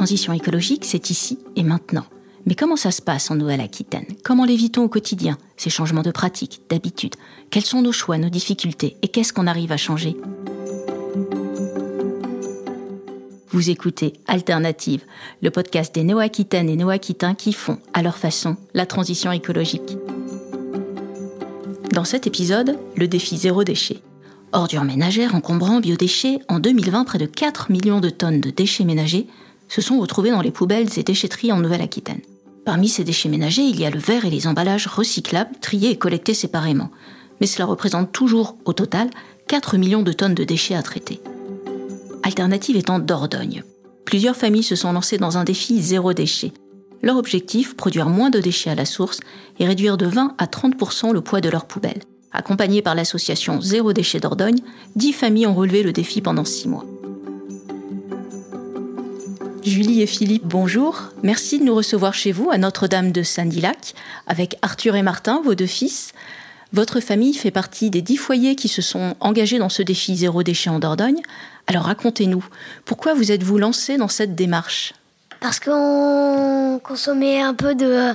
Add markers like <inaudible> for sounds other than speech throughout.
transition écologique, c'est ici et maintenant. Mais comment ça se passe en Nouvelle-Aquitaine? Comment l'évitons au quotidien Ces changements de pratiques, d'habitudes? Quels sont nos choix, nos difficultés Et qu'est-ce qu'on arrive à changer? Vous écoutez Alternative, le podcast des Néo-Aquitaines et Néo-Aquitains qui font, à leur façon, la transition écologique. Dans cet épisode, le défi zéro déchet. Ordures ménagères, encombrants, biodéchets, en 2020, près de 4 millions de tonnes de déchets ménagers se sont retrouvés dans les poubelles et déchetteries en Nouvelle-Aquitaine. Parmi ces déchets ménagers, il y a le verre et les emballages recyclables, triés et collectés séparément. Mais cela représente toujours, au total, 4 millions de tonnes de déchets à traiter. Alternative étant Dordogne. Plusieurs familles se sont lancées dans un défi zéro déchet. Leur objectif, produire moins de déchets à la source et réduire de 20 à 30% le poids de leurs poubelles. Accompagnées par l'association Zéro Déchet Dordogne, 10 familles ont relevé le défi pendant 6 mois. Julie et Philippe, bonjour. Merci de nous recevoir chez vous à Notre-Dame de Saint-Dilac avec Arthur et Martin, vos deux fils. Votre famille fait partie des dix foyers qui se sont engagés dans ce défi zéro déchet en Dordogne. Alors racontez-nous, pourquoi vous êtes-vous lancé dans cette démarche? Parce qu'on consommait un peu de,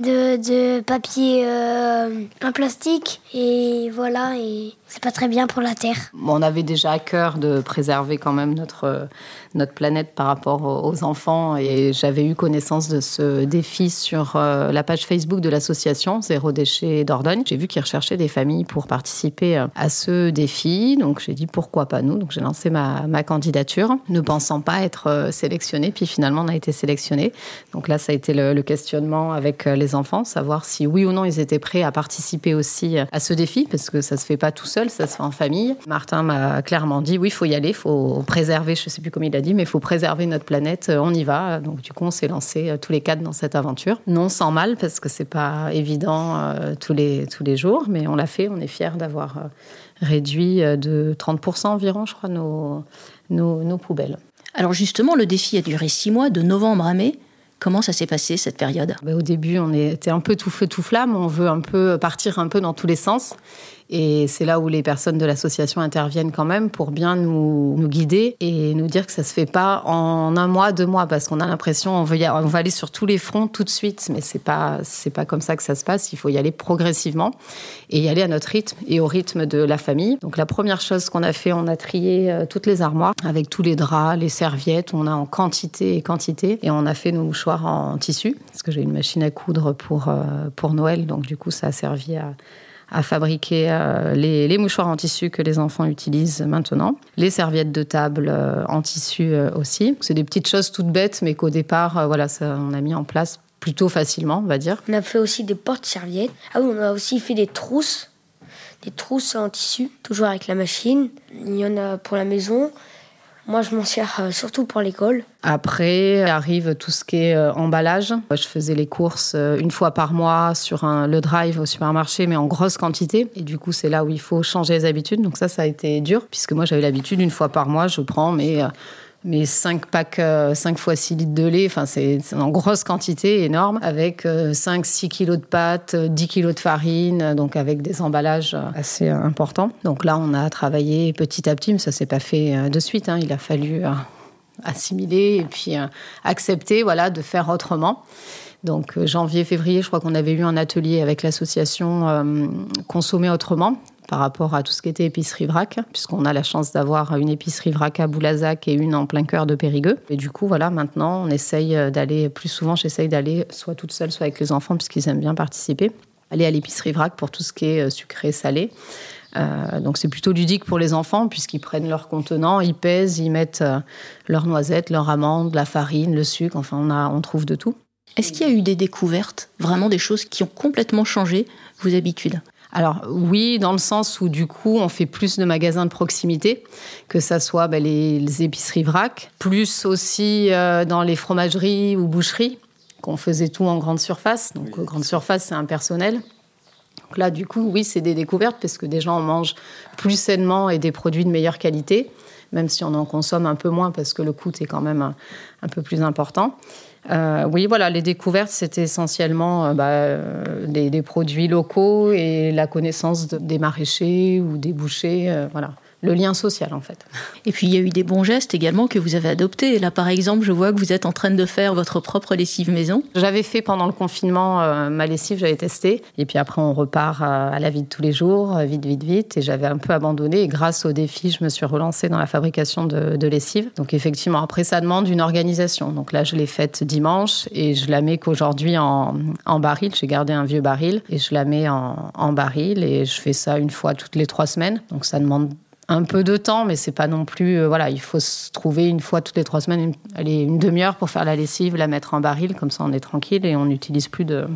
de, papier euh, en plastique et voilà, et c'est pas très bien pour la Terre. On avait déjà à cœur de préserver quand même notre notre planète par rapport aux enfants. Et j'avais eu connaissance de ce défi sur euh, la page Facebook de l'association Zéro Déchet Dordogne. J'ai vu qu'ils recherchaient des familles pour participer euh, à ce défi. Donc j'ai dit pourquoi pas nous? Donc j'ai lancé ma, ma, candidature, ne pensant pas être euh, sélectionnée. Puis finalement, on a été sélectionné. Donc là, ça a été le questionnement avec les enfants, savoir si oui ou non ils étaient prêts à participer aussi à ce défi, parce que ça se fait pas tout seul, ça se fait en famille. Martin m'a clairement dit oui, il faut y aller, faut préserver, je sais plus comment il a dit, mais il faut préserver notre planète, euh, on y va. Donc du coup, on s'est lancé euh, tous les quatre dans cette aventure. Non sans mal, parce que c'est pas évident euh, tous, les, tous les jours, mais on l'a fait, on est fiers d'avoir réduit de 30% environ, je crois, nos, nos poubelles. Alors justement, le défi a duré six mois, de novembre à mai. Comment ça s'est passé cette période? Bah, Au début, on était un peu tout feu tout flamme. On veut un peu partir un peu dans tous les sens. Et c'est là où les personnes de l'association interviennent quand même pour bien nous, guider et nous dire que ça se fait pas en un mois, deux mois, parce qu'on a l'impression on veut on va aller sur tous les fronts tout de suite, mais c'est pas c'est pas comme ça que ça se passe. Il faut y aller progressivement et y aller à notre rythme et au rythme de la famille. Donc la première chose qu'on a fait, on a trié euh, toutes les armoires avec tous les draps, les serviettes. On a en quantité et quantité et on a fait nos mouchoirs en tissu parce que j'ai une machine à coudre pour euh, pour Noël, donc du coup ça a servi à à fabriquer euh, les, mouchoirs en tissu que les enfants utilisent maintenant, les serviettes de table euh, en tissu euh, aussi. C'est des petites choses toutes bêtes, mais qu'au départ, voilà, on a mis en place plutôt facilement, on va dire. On a fait aussi des portes-serviettes. Ah oui, on a aussi fait des trousses, des trousses en tissu, toujours avec la machine. Il y en a pour la maison. Moi, je m'en sers euh, surtout pour l'école. Après arrive tout ce qui est euh, emballage. Je faisais les courses euh, une fois par mois sur le drive au supermarché, mais en grosse quantité. Et du coup, c'est là où il faut changer les habitudes. Donc ça, ça a été dur, puisque moi, j'avais l'habitude, une fois par mois, je prends mes mais 5 packs, 5 euh, fois 6 litres de lait, enfin c'est en grosse quantité, énorme, avec 5-6 euh, kilos de pâtes, 10 euh, kilos de farine, donc avec des emballages assez importants. Donc là, on a travaillé petit à petit, mais ça s'est pas fait de suite. Hein. Il a fallu assimiler et puis accepter, voilà, de faire autrement. Donc janvier, février, je crois qu'on avait eu un atelier avec l'association Consommer autrement, par rapport à tout ce qui était épicerie vrac, puisqu'on a la chance d'avoir une épicerie vrac à Boulazac et une en plein cœur de Périgueux. Et du coup, voilà, maintenant, on essaye d'aller, plus souvent, j'essaye d'aller soit toute seule, soit avec les enfants, puisqu'ils aiment bien participer. Aller à l'épicerie vrac pour tout ce qui est euh, sucré, salé. Euh, donc c'est plutôt ludique pour les enfants puisqu'ils prennent leur contenant, ils pèsent, ils mettent euh, leurs noisettes, leurs amandes, la farine, le sucre, enfin on, a, on trouve de tout. Est-ce qu'il y a eu des découvertes, vraiment des choses qui ont complètement changé vos habitudes? Alors oui, dans le sens où du coup on fait plus de magasins de proximité, que ça soit ben, les, épiceries vrac, plus aussi euh, dans les fromageries ou boucheries, qu'on faisait tout en grande surface. Donc grande surface c'est impersonnel. Donc là du coup oui c'est des découvertes parce que des gens mangent plus sainement et des produits de meilleure qualité, même si on en consomme un peu moins parce que le coût est quand même un peu plus important. Euh, oui, voilà, les découvertes, c'était essentiellement euh, bah, euh, des, produits locaux et la connaissance des maraîchers ou des bouchers. voilà. Le lien social en fait. Et puis il y a eu des bons gestes également que vous avez adoptés. Là par exemple, je vois que vous êtes en train de faire votre propre lessive maison. J'avais fait pendant le confinement euh, ma lessive, j'avais testé. Et puis après on repart euh, à la vie de tous les jours, euh, vite, vite, vite. Et j'avais un peu abandonné. Et grâce au défi, je me suis relancée dans la fabrication de, de lessive. Donc effectivement, après ça demande une organisation. Donc là je l'ai faite dimanche et je la mets qu'aujourd'hui en, en baril. J'ai gardé un vieux baril et je la mets en, en baril et je fais ça une fois toutes les trois semaines. Donc ça demande un peu de temps, mais c'est pas non plus. Euh, voilà, il faut se trouver une fois toutes les trois semaines, une, une demi-heure pour faire la lessive, la mettre en baril, comme ça on est tranquille et on n'utilise plus de,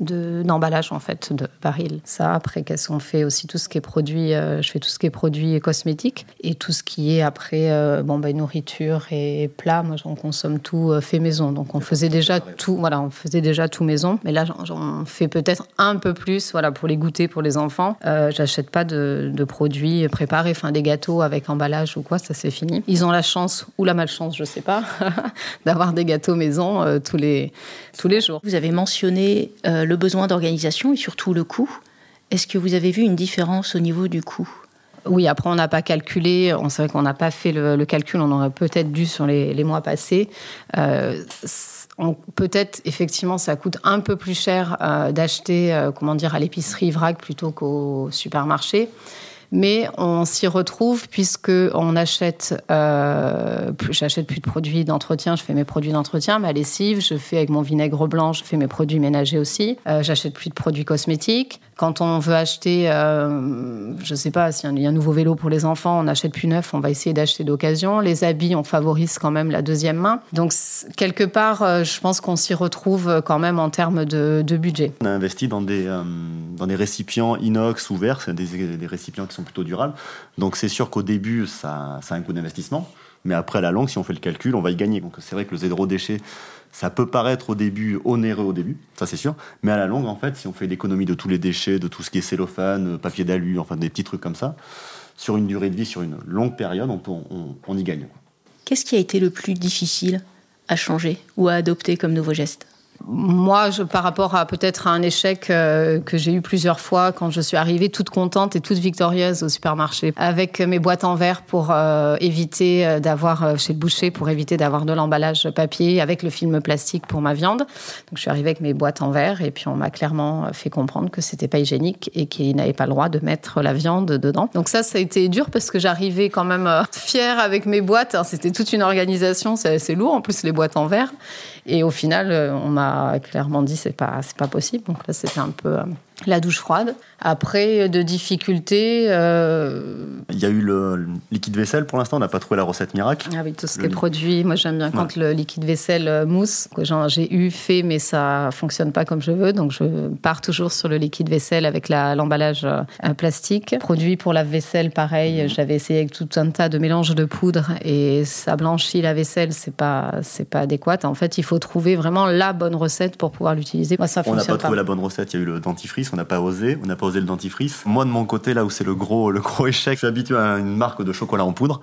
d'emballage en fait de baril. Ça après qu'est-ce qu'on fait aussi tout ce qui est produit euh, je fais tout ce qui est produit cosmétique et tout ce qui est après euh, bon ben nourriture et plats. Moi j'en consomme tout euh, fait maison. Donc on faisait déjà tout voilà on faisait déjà tout maison. Mais là j'en fais peut-être un peu plus voilà pour les goûter pour les enfants. Euh, j'achète pas de, de produits préparés enfin des gâteaux avec emballage ou quoi. Ça c'est fini. Ils ont la chance ou la malchance je sais pas <laughs> d'avoir des gâteaux maison euh, tous les tous les jours. Vous avez mentionné euh, le besoin d'organisation et surtout le coût. Est-ce que vous avez vu une différence au niveau du coût? Oui, après on n'a pas calculé, on savait qu'on n'a pas fait le, calcul, on aurait peut-être dû sur les, les mois passés. Euh, peut-être effectivement ça coûte un peu plus cher euh, d'acheter euh, comment dire à l'épicerie vrac plutôt qu'au supermarché mais on s'y retrouve puisque on achète euh, j'achète plus de produits d'entretien je fais mes produits d'entretien ma lessive je fais avec mon vinaigre blanc je fais mes produits ménagers aussi. Euh, j'achète plus de produits cosmétiques. Quand on veut acheter euh, je sais pas s'il y a un nouveau vélo pour les enfants on achète plus neuf on va essayer d'acheter d'occasion. Les habits on favorise quand même la deuxième main. Donc quelque part euh, je pense qu'on s'y retrouve quand même en termes de, budget. On a investi dans des dans des récipients inox ouverts des, des récipients qui sont plutôt durables. Donc c'est sûr qu'au début ça, ça a un coût d'investissement. Mais après à la longue si on fait le calcul on va y gagner. Donc c'est vrai que le zéro déchet ça peut paraître au début onéreux au début ça c'est sûr. Mais à la longue en fait si on fait l'économie de tous les déchets de tout ce qui est cellophane papier d'alu enfin des petits trucs comme ça sur une durée de vie sur une longue période on, on y gagne. Qu'est-ce qui a été le plus difficile à changer ou à adopter comme nouveau geste? Moi, je, par rapport à peut-être un échec euh, que j'ai eu plusieurs fois quand je suis arrivée toute contente et toute victorieuse au supermarché avec mes boîtes en verre pour euh, éviter euh, d'avoir chez le boucher pour éviter d'avoir de l'emballage papier avec le film plastique pour ma viande. Donc je suis arrivée avec mes boîtes en verre et puis on m'a clairement fait comprendre que c'était pas hygiénique et qu'il n'avait pas le droit de mettre la viande dedans. Donc ça, ça a été dur parce que j'arrivais quand même fière avec mes boîtes. C'était toute une organisation, c'est assez lourd en plus les boîtes en verre. Et au final, euh, on m'a clairement dit c'est pas c'est pas possible. Donc là, c'était un peu euh, la douche froide. Après, de difficultés. Euh... Il y a eu le, le liquide vaisselle pour l'instant, on n'a pas trouvé la recette miracle. Ah oui, tout ce qui est produit. Moi, j'aime bien quand ouais. le liquide vaisselle euh, mousse, j'ai eu fait, mais ça fonctionne pas comme je veux. Donc, je pars toujours sur le liquide vaisselle avec l'emballage la, euh, plastique. Produit pour la vaisselle, pareil. Mmh. J'avais essayé avec tout un tas de mélanges de poudre et ça blanchit la vaisselle. C'est pas, c'est pas adéquat. En fait, il faut trouver vraiment la bonne recette pour pouvoir l'utiliser. Moi, ça on n'a pas, pas trouvé la bonne recette. Il y a eu le dentifrice, on n'a pas osé. On n'a pas osé le dentifrice. Moi, de mon côté, là où c'est le gros, le gros <laughs> échec, je suis habitué à une marque de chocolat en poudre.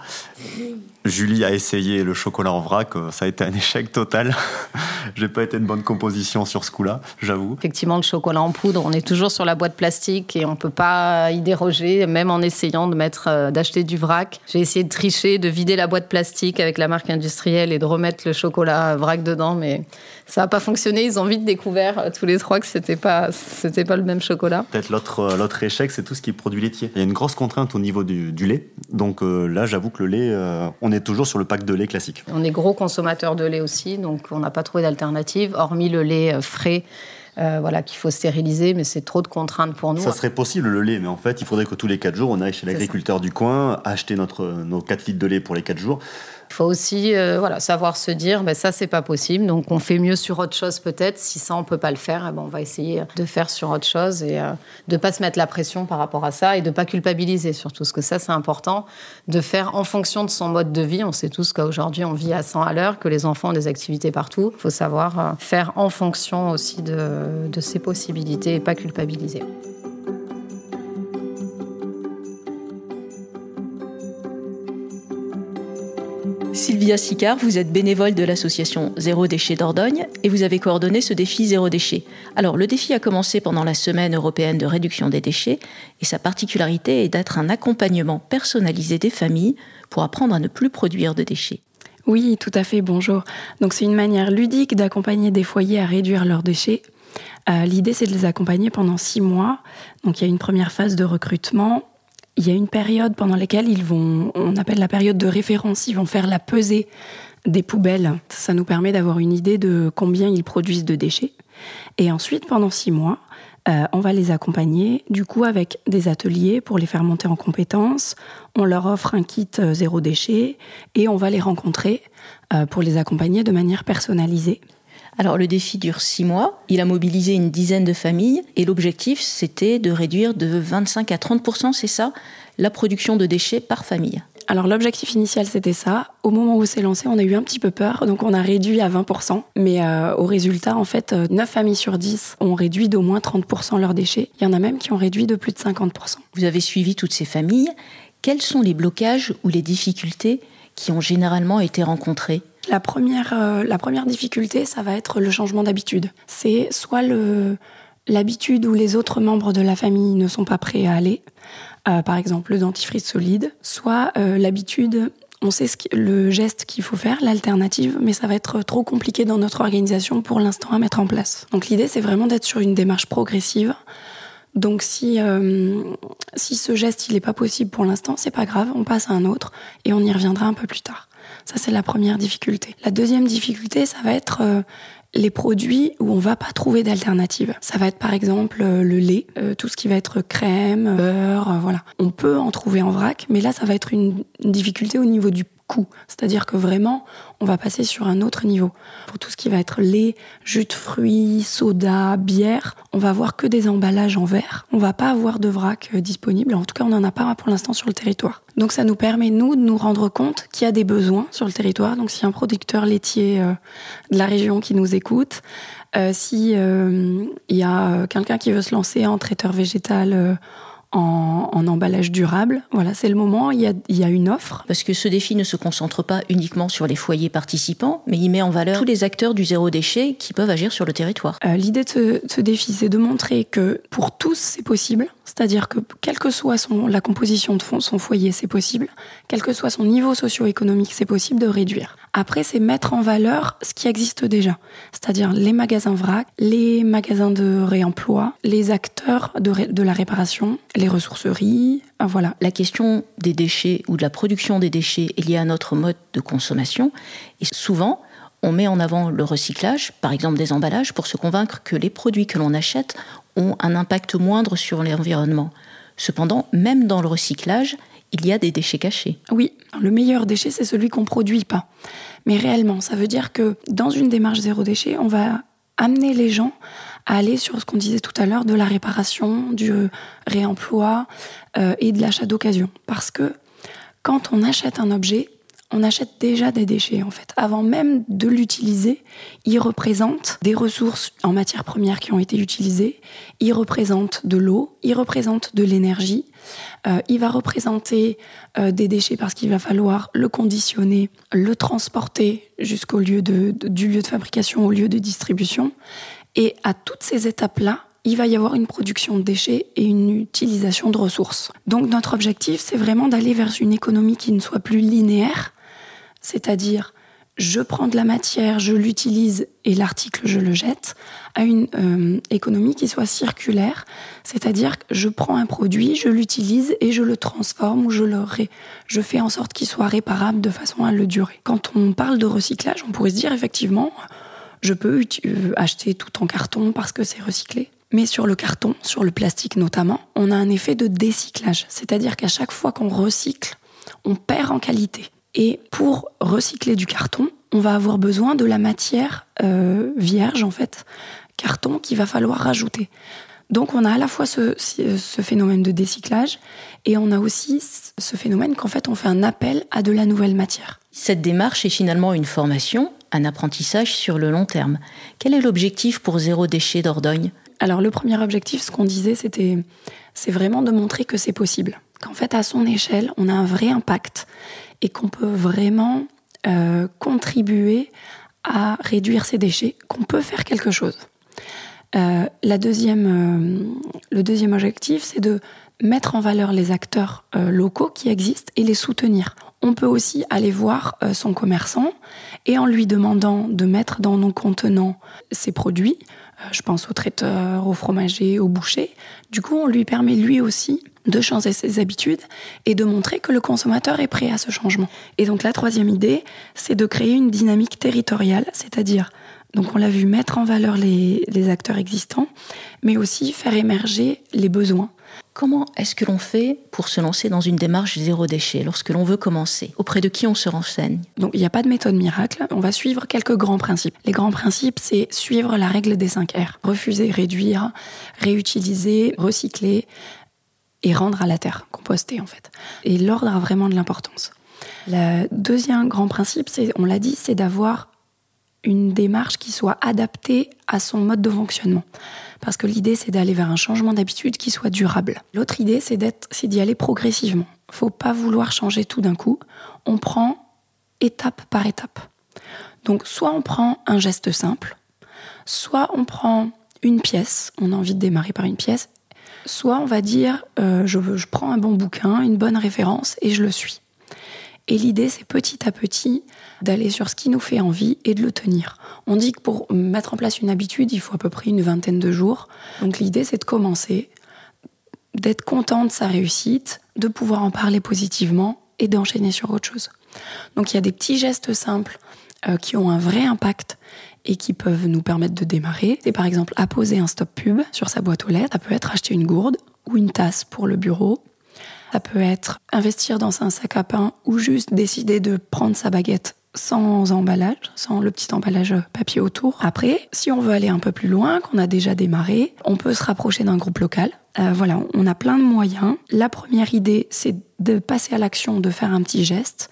Julie a essayé le chocolat en vrac, euh, ça a été un échec total. <laughs> J'ai pas été de bonne composition sur ce coup-là, j'avoue. Effectivement, le chocolat en poudre, on est toujours sur la boîte plastique et on peut pas y déroger, même en essayant de mettre, euh, d'acheter du vrac. J'ai essayé de tricher, de vider la boîte plastique avec la marque industrielle et de remettre le chocolat vrac dedans, mais ça n'a pas fonctionné. Ils ont vite découvert euh, tous les trois que c'était pas, c'était pas le même chocolat. Peut-être l'autre, l'autre échec, c'est tout ce qui est produit laitier. Il y a une grosse contrainte au niveau du, du lait. Donc euh, là, j'avoue que le lait, euh, on est toujours sur le pack de lait classique. On est gros consommateur de lait aussi, donc on n'a pas trouvé d'alternative, hormis le lait euh, frais. Euh, voilà qu'il faut stériliser mais c'est trop de contraintes pour nous ça serait possible le lait mais en fait il faudrait que tous les quatre jours on aille chez l'agriculteur du coin acheter notre nos 4 litres de lait pour les quatre jours il faut aussi euh, voilà savoir se dire ben ça c'est pas possible. Donc on fait mieux sur autre chose peut-être. Si ça on peut pas le faire ben, on va essayer de faire sur autre chose et euh, de pas se mettre la pression par rapport à ça et de pas culpabiliser surtout. Ce que ça c'est important de faire en fonction de son mode de vie. On sait tous qu'aujourd'hui on vit à 100 à l'heure que les enfants ont des activités partout. Il faut savoir euh, faire en fonction aussi de, de ses possibilités et pas culpabiliser Sylvia Sicard, vous êtes bénévole de l'association Zéro Déchet d'Ordogne et vous avez coordonné ce défi Zéro Déchet. Alors, le défi a commencé pendant la Semaine européenne de réduction des déchets et sa particularité est d'être un accompagnement personnalisé des familles pour apprendre à ne plus produire de déchets. Oui, tout à fait, bonjour. Donc, c'est une manière ludique d'accompagner des foyers à réduire leurs déchets. Euh, L'idée, c'est de les accompagner pendant six mois. Donc, il y a une première phase de recrutement il y a une période pendant laquelle ils vont, on appelle la période de référence, ils vont faire la pesée des poubelles. Ça nous permet d'avoir une idée de combien ils produisent de déchets. Et ensuite, pendant six mois, euh, on va les accompagner, du coup, avec des ateliers pour les faire monter en compétences. On leur offre un kit euh, zéro déchet et on va les rencontrer euh, pour les accompagner de manière personnalisée. Alors le défi dure six mois, il a mobilisé une dizaine de familles et l'objectif c'était de réduire de 25 à 30% c'est ça, la production de déchets par famille. Alors l'objectif initial c'était ça. Au moment où c'est lancé, on a eu un petit peu peur, donc on a réduit à 20%. Mais euh, au résultat, en fait, 9 euh, familles sur 10 ont réduit d'au moins 30% leurs déchets. Il y en a même qui ont réduit de plus de 50%. Vous avez suivi toutes ces familles. Quels sont les blocages ou les difficultés qui ont généralement été rencontrés? La première, euh, la première difficulté, ça va être le changement d'habitude. C'est soit l'habitude où les autres membres de la famille ne sont pas prêts à aller, euh, par exemple le dentifrice solide, soit euh, l'habitude, on sait ce le geste qu'il faut faire, l'alternative, mais ça va être trop compliqué dans notre organisation pour l'instant à mettre en place. Donc l'idée, c'est vraiment d'être sur une démarche progressive. Donc si, si ce geste il n'est pas possible pour l'instant, c'est pas grave, on passe à un autre et on y reviendra un peu plus tard. Ça, c'est la première difficulté. La deuxième difficulté, ça va être euh, les produits où on va pas trouver d'alternative. Ça va être par exemple euh, le lait, euh, tout ce qui va être crème, beurre, voilà. On peut en trouver en vrac, mais là, ça va être une difficulté au niveau du coût. C'est-à-dire que vraiment, on va passer sur un autre niveau. Pour tout ce qui va être lait, jus de fruits, soda, bière, on va avoir que des emballages en verre. On va pas avoir de vrac euh, disponible. En tout cas, on n'en a pas pour l'instant sur le territoire. Donc ça nous permet, nous, de nous rendre compte qu'il y a des besoins sur le territoire. Donc a un producteur laitier euh, de la région qui nous écoute, euh, si il y a quelqu'un qui veut se lancer en traiteur végétal en, emballage durable. Voilà, c'est le moment, il y, a, il y, a, une offre. Parce que ce défi ne se concentre pas uniquement sur les foyers participants, mais il met en valeur tous les acteurs du zéro déchet qui peuvent agir sur le territoire. Euh, l'idée de ce, défi, c'est de montrer que pour tous, c'est possible. C'est-à-dire que quelle que soit la composition de son foyer, c'est possible. Quel que soit son niveau socio-économique, c'est possible de réduire. Après, c'est mettre en valeur ce qui existe déjà, c'est-à-dire les magasins vrac, les magasins de réemploi, les acteurs de, de la réparation, les ressourceries, euh, voilà. La question des déchets ou de la production des déchets est liée à notre mode de consommation et souvent, on met en avant le recyclage, par exemple des emballages, pour se convaincre que les produits que l'on achète ont un impact moindre sur l'environnement. Cependant, même dans le recyclage, il y a des déchets cachés. Oui, le meilleur déchet, c'est celui qu'on ne produit pas. Mais réellement, ça veut dire que dans une démarche zéro déchet, on va amener les gens à aller sur ce qu'on disait tout à l'heure de la réparation, du réemploi euh, et de l'achat d'occasion. Parce que quand on achète un objet, on achète déjà des déchets en fait. Avant même de l'utiliser, il représente des ressources en matières premières qui ont été utilisées, il représente de l'eau, il représente de l'énergie, euh, il va représenter euh, des déchets parce qu'il va falloir le conditionner, le transporter jusqu'au lieu de, du lieu de fabrication au lieu de distribution. Et à toutes ces étapes-là, il va y avoir une production de déchets et une utilisation de ressources. Donc notre objectif, c'est vraiment d'aller vers une économie qui ne soit plus linéaire, c'est-à-dire je prends de la matière, je l'utilise et l'article je le jette, à une euh, économie qui soit circulaire, c'est-à-dire je prends un produit, je l'utilise et je le transforme ou je le je fais en sorte qu'il soit réparable de façon à le durer. Quand on parle de recyclage, on pourrait se dire effectivement, je peux euh, acheter tout en carton parce que c'est recyclé. Mais sur le carton, sur le plastique notamment, on a un effet de décyclage, c'est-à-dire qu'à chaque fois qu'on recycle, on perd en qualité. Et pour recycler du carton, on va avoir besoin de la matière euh, vierge, en fait, carton qu'il va falloir rajouter. Donc on a à la fois ce, ce, phénomène de décyclage et on a aussi ce phénomène qu'en fait on fait un appel à de la nouvelle matière. Cette démarche est finalement une formation, un apprentissage sur le long terme. Quel est l'objectif pour zéro déchet d'Ordogne? Alors le premier objectif, ce qu'on disait, c'était c'est vraiment de montrer que c'est possible, qu'en fait à son échelle, on a un vrai impact et qu'on peut vraiment euh, contribuer à réduire ces déchets, qu'on peut faire quelque chose. Euh, la deuxième, euh, le deuxième objectif, c'est de mettre en valeur les acteurs locaux qui existent et les soutenir. On peut aussi aller voir son commerçant et en lui demandant de mettre dans nos contenants ses produits, je pense aux traiteurs, aux fromagers, aux bouchers, du coup on lui permet lui aussi de changer ses habitudes et de montrer que le consommateur est prêt à ce changement. Et donc la troisième idée, c'est de créer une dynamique territoriale, c'est-à-dire, donc on l'a vu, mettre en valeur les, les acteurs existants, mais aussi faire émerger les besoins. Comment est-ce que l'on fait pour se lancer dans une démarche zéro déchet lorsque l'on veut commencer Auprès de qui on se renseigne Donc il n'y a pas de méthode miracle, on va suivre quelques grands principes. Les grands principes, c'est suivre la règle des 5 R. Refuser, réduire, réutiliser, recycler, et rendre à la terre, composter en fait. Et l'ordre a vraiment de l'importance. Le deuxième grand principe, c'est, on l'a dit, c'est d'avoir une démarche qui soit adaptée à son mode de fonctionnement. Parce que l'idée, c'est d'aller vers un changement d'habitude qui soit durable. L'autre idée, c'est d'y aller progressivement. Faut pas vouloir changer tout d'un coup. On prend étape par étape. Donc, soit on prend un geste simple, soit on prend une pièce. On a envie de démarrer par une pièce Soit on va dire, euh, je prends un bon bouquin, une bonne référence et je le suis. Et l'idée, c'est petit à petit d'aller sur ce qui nous fait envie et de le tenir. On dit que pour mettre en place une habitude, il faut à peu près une vingtaine de jours. Donc l'idée, c'est de commencer, d'être content de sa réussite, de pouvoir en parler positivement et d'enchaîner sur autre chose. Donc il y a des petits gestes simples euh, qui ont un vrai impact et qui peuvent nous permettre de démarrer. C'est par exemple apposer un stop pub sur sa boîte aux lettres. Ça peut être acheter une gourde ou une tasse pour le bureau. Ça peut être investir dans un sac à pain ou juste décider de prendre sa baguette sans emballage, sans le petit emballage papier autour. Après, si on veut aller un peu plus loin, qu'on a déjà démarré, on peut se rapprocher d'un groupe local. Euh, voilà, on a plein de moyens. La première idée, c'est de passer à l'action, de faire un petit geste.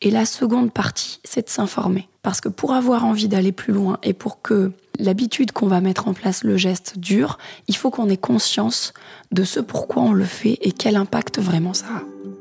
Et la seconde partie, c'est de s'informer. Parce que pour avoir envie d'aller plus loin et pour que l'habitude qu'on va mettre en place, le geste dure, il faut qu'on ait conscience de ce pourquoi on le fait et quel impact vraiment ça a.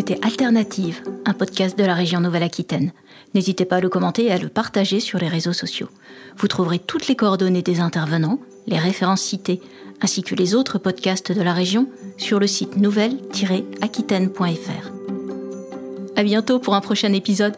C'était Alternative, un podcast de la région Nouvelle-Aquitaine. N'hésitez pas à le commenter et à le partager sur les réseaux sociaux. Vous trouverez toutes les coordonnées des intervenants, les références citées, ainsi que les autres podcasts de la région sur le site nouvelle-aquitaine.fr. À bientôt pour un prochain épisode.